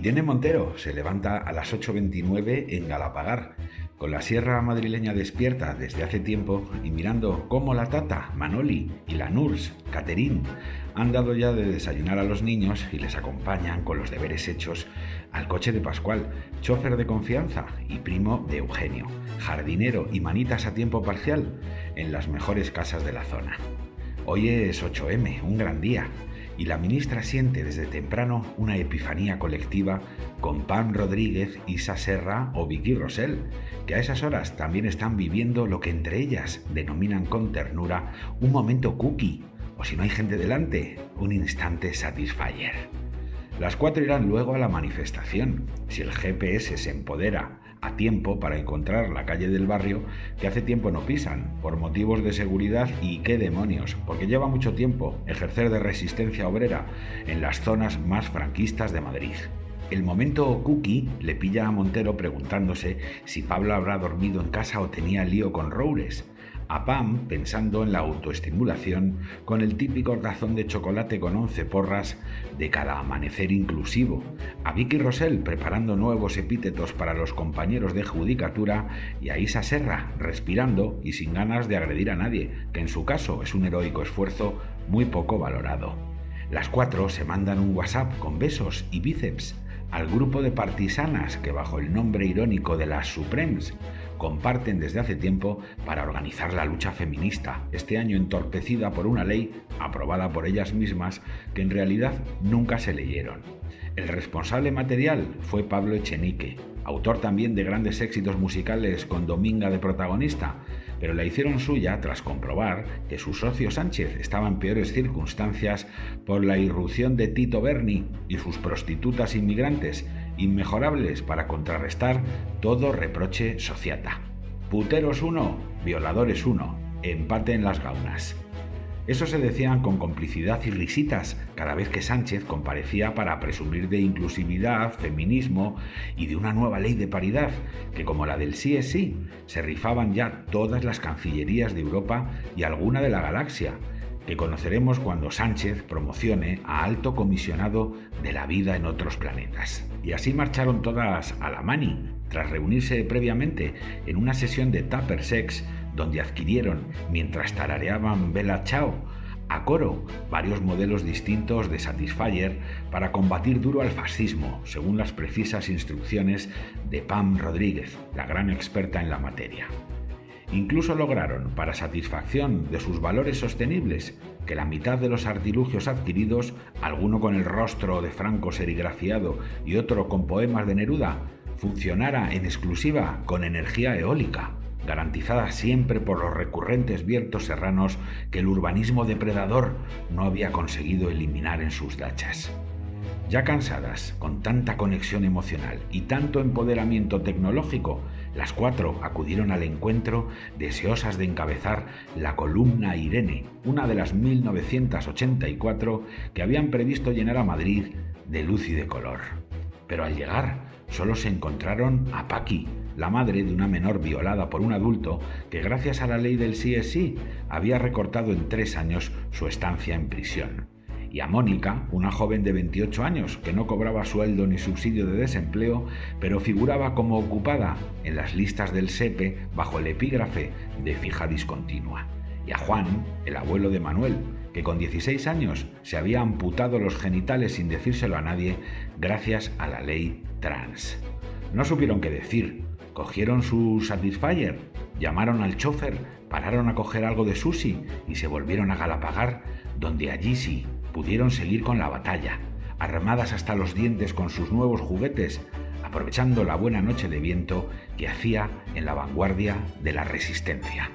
Irene Montero se levanta a las 8.29 en Galapagar, con la sierra madrileña despierta desde hace tiempo y mirando cómo la tata, Manoli y la Nurs, Caterín, han dado ya de desayunar a los niños y les acompañan con los deberes hechos al coche de Pascual, chofer de confianza y primo de Eugenio, jardinero y manitas a tiempo parcial en las mejores casas de la zona. Hoy es 8M, un gran día, y la ministra siente desde temprano una epifanía colectiva con Pam Rodríguez, Isa Serra o Vicky Rosell, que a esas horas también están viviendo lo que entre ellas denominan con ternura un momento cookie, o si no hay gente delante, un instante satisfyer. Las cuatro irán luego a la manifestación, si el GPS se empodera a tiempo para encontrar la calle del barrio que hace tiempo no pisan, por motivos de seguridad y qué demonios, porque lleva mucho tiempo ejercer de resistencia obrera en las zonas más franquistas de Madrid. El momento cookie le pilla a Montero preguntándose si Pablo habrá dormido en casa o tenía lío con Roures, a Pam pensando en la autoestimulación con el típico tazón de chocolate con 11 porras de cada amanecer inclusivo, a Vicky Rosell preparando nuevos epítetos para los compañeros de judicatura y a Isa Serra respirando y sin ganas de agredir a nadie, que en su caso es un heroico esfuerzo muy poco valorado. Las cuatro se mandan un WhatsApp con besos y bíceps al grupo de partisanas que bajo el nombre irónico de las Supremes comparten desde hace tiempo para organizar la lucha feminista, este año entorpecida por una ley aprobada por ellas mismas que en realidad nunca se leyeron. El responsable material fue Pablo Echenique, autor también de grandes éxitos musicales con Dominga de protagonista, pero la hicieron suya tras comprobar que su socio Sánchez estaba en peores circunstancias por la irrupción de Tito Berni y sus prostitutas inmigrantes, inmejorables para contrarrestar todo reproche sociata. Puteros uno, violadores uno, empate en las gaunas. Eso se decían con complicidad y risitas cada vez que Sánchez comparecía para presumir de inclusividad, feminismo y de una nueva ley de paridad, que como la del sí es sí, se rifaban ya todas las cancillerías de Europa y alguna de la galaxia, que conoceremos cuando Sánchez promocione a alto comisionado de la vida en otros planetas. Y así marcharon todas a la mani, tras reunirse previamente en una sesión de Tupper Sex donde adquirieron, mientras tarareaban Bella Chao, a coro varios modelos distintos de Satisfyer para combatir duro al fascismo, según las precisas instrucciones de Pam Rodríguez, la gran experta en la materia. Incluso lograron, para satisfacción de sus valores sostenibles, que la mitad de los artilugios adquiridos, alguno con el rostro de Franco serigrafiado y otro con poemas de Neruda, funcionara en exclusiva con energía eólica garantizada siempre por los recurrentes vientos serranos que el urbanismo depredador no había conseguido eliminar en sus dachas. Ya cansadas, con tanta conexión emocional y tanto empoderamiento tecnológico, las cuatro acudieron al encuentro deseosas de encabezar la columna Irene, una de las 1984 que habían previsto llenar a Madrid de luz y de color. Pero al llegar, solo se encontraron a Paqui, la madre de una menor violada por un adulto que gracias a la ley del sí es sí había recortado en tres años su estancia en prisión. Y a Mónica, una joven de 28 años que no cobraba sueldo ni subsidio de desempleo, pero figuraba como ocupada en las listas del SEPE bajo el epígrafe de fija discontinua. Y a Juan, el abuelo de Manuel, que con 16 años se había amputado los genitales sin decírselo a nadie gracias a la ley trans. No supieron qué decir, cogieron su Satisfyer, llamaron al chofer, pararon a coger algo de sushi y se volvieron a Galapagar, donde allí sí pudieron seguir con la batalla, armadas hasta los dientes con sus nuevos juguetes, aprovechando la buena noche de viento que hacía en la vanguardia de la resistencia.